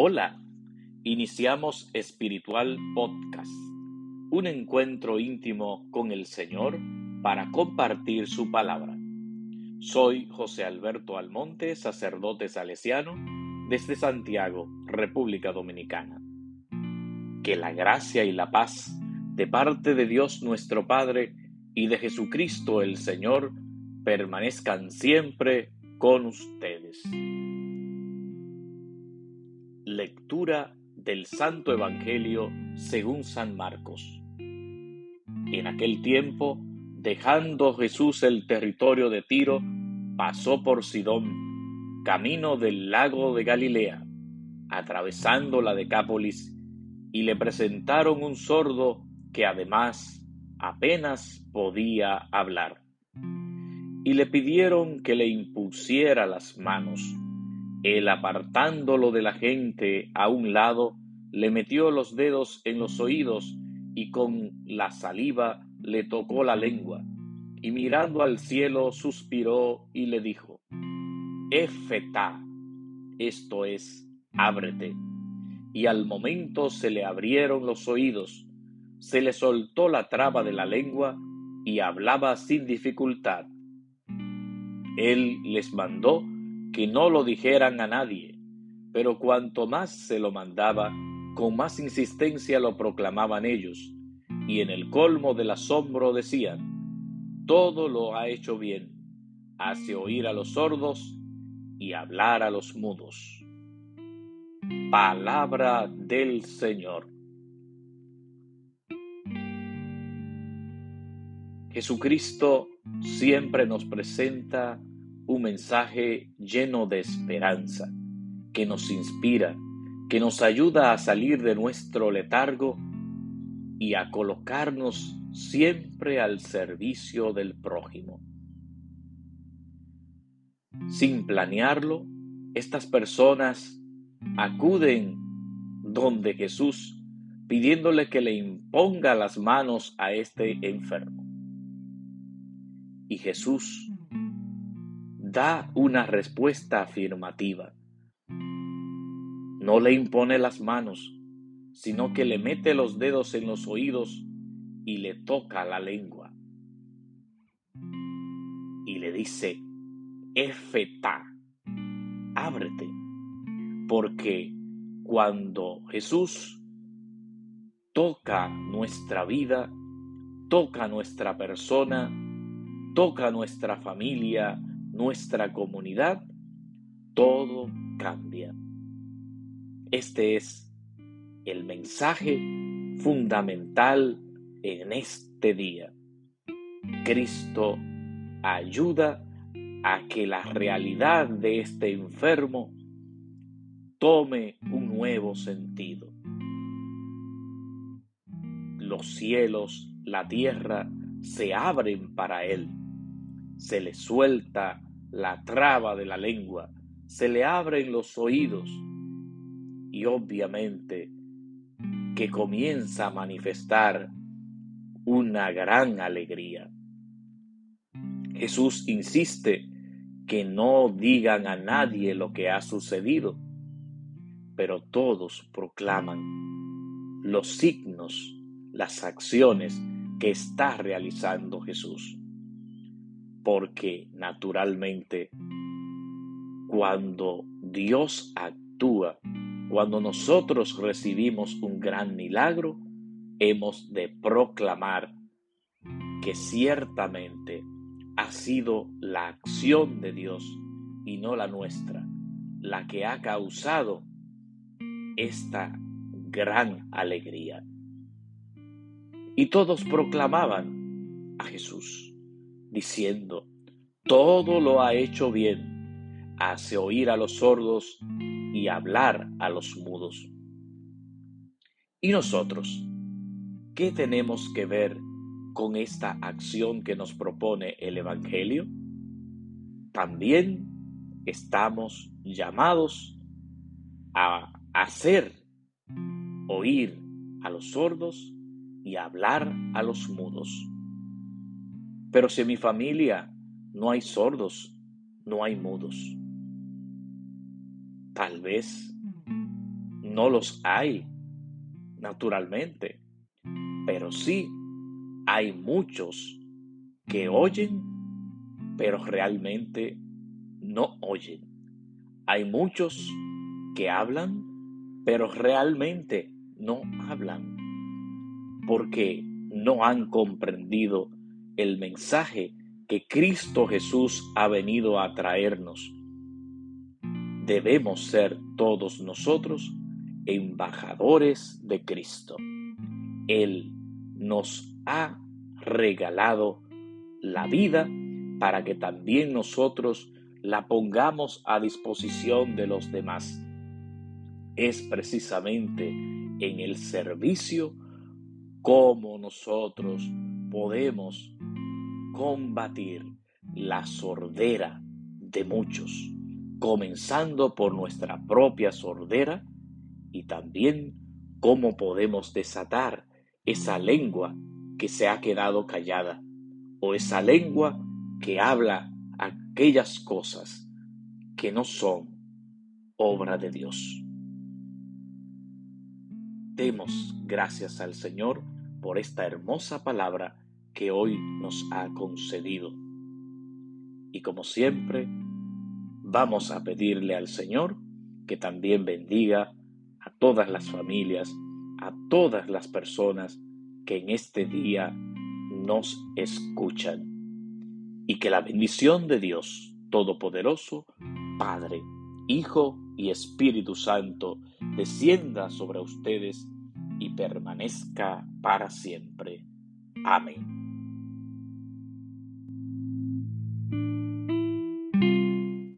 Hola, iniciamos Espiritual Podcast, un encuentro íntimo con el Señor para compartir su palabra. Soy José Alberto Almonte, sacerdote salesiano desde Santiago, República Dominicana. Que la gracia y la paz de parte de Dios nuestro Padre y de Jesucristo el Señor permanezcan siempre con ustedes. Lectura del Santo Evangelio según San Marcos. En aquel tiempo, dejando Jesús el territorio de Tiro, pasó por Sidón, camino del lago de Galilea, atravesando la Decápolis, y le presentaron un sordo que además apenas podía hablar. Y le pidieron que le impusiera las manos él apartándolo de la gente a un lado, le metió los dedos en los oídos y con la saliva le tocó la lengua, y mirando al cielo suspiró y le dijo, Efetá, esto es, ábrete. Y al momento se le abrieron los oídos, se le soltó la traba de la lengua y hablaba sin dificultad. Él les mandó que no lo dijeran a nadie, pero cuanto más se lo mandaba, con más insistencia lo proclamaban ellos, y en el colmo del asombro decían, todo lo ha hecho bien, hace oír a los sordos y hablar a los mudos. Palabra del Señor. Jesucristo siempre nos presenta un mensaje lleno de esperanza, que nos inspira, que nos ayuda a salir de nuestro letargo y a colocarnos siempre al servicio del prójimo. Sin planearlo, estas personas acuden donde Jesús pidiéndole que le imponga las manos a este enfermo. Y Jesús da una respuesta afirmativa. No le impone las manos, sino que le mete los dedos en los oídos y le toca la lengua. Y le dice, Efeta, ábrete. Porque cuando Jesús toca nuestra vida, toca nuestra persona, toca nuestra familia, nuestra comunidad, todo cambia. Este es el mensaje fundamental en este día. Cristo ayuda a que la realidad de este enfermo tome un nuevo sentido. Los cielos, la tierra se abren para él. Se le suelta la traba de la lengua, se le abren los oídos y obviamente que comienza a manifestar una gran alegría. Jesús insiste que no digan a nadie lo que ha sucedido, pero todos proclaman los signos, las acciones que está realizando Jesús porque naturalmente cuando Dios actúa, cuando nosotros recibimos un gran milagro, hemos de proclamar que ciertamente ha sido la acción de Dios y no la nuestra la que ha causado esta gran alegría. Y todos proclamaban a Jesús diciendo, todo lo ha hecho bien, hace oír a los sordos y hablar a los mudos. ¿Y nosotros? ¿Qué tenemos que ver con esta acción que nos propone el Evangelio? También estamos llamados a hacer oír a los sordos y hablar a los mudos. Pero si en mi familia no hay sordos, no hay mudos, tal vez no los hay, naturalmente, pero sí hay muchos que oyen, pero realmente no oyen. Hay muchos que hablan, pero realmente no hablan, porque no han comprendido el mensaje que Cristo Jesús ha venido a traernos. Debemos ser todos nosotros embajadores de Cristo. Él nos ha regalado la vida para que también nosotros la pongamos a disposición de los demás. Es precisamente en el servicio como nosotros podemos combatir la sordera de muchos, comenzando por nuestra propia sordera y también cómo podemos desatar esa lengua que se ha quedado callada o esa lengua que habla aquellas cosas que no son obra de Dios. Demos gracias al Señor por esta hermosa palabra que hoy nos ha concedido. Y como siempre, vamos a pedirle al Señor que también bendiga a todas las familias, a todas las personas que en este día nos escuchan. Y que la bendición de Dios Todopoderoso, Padre, Hijo y Espíritu Santo, descienda sobre ustedes y permanezca para siempre. Amén.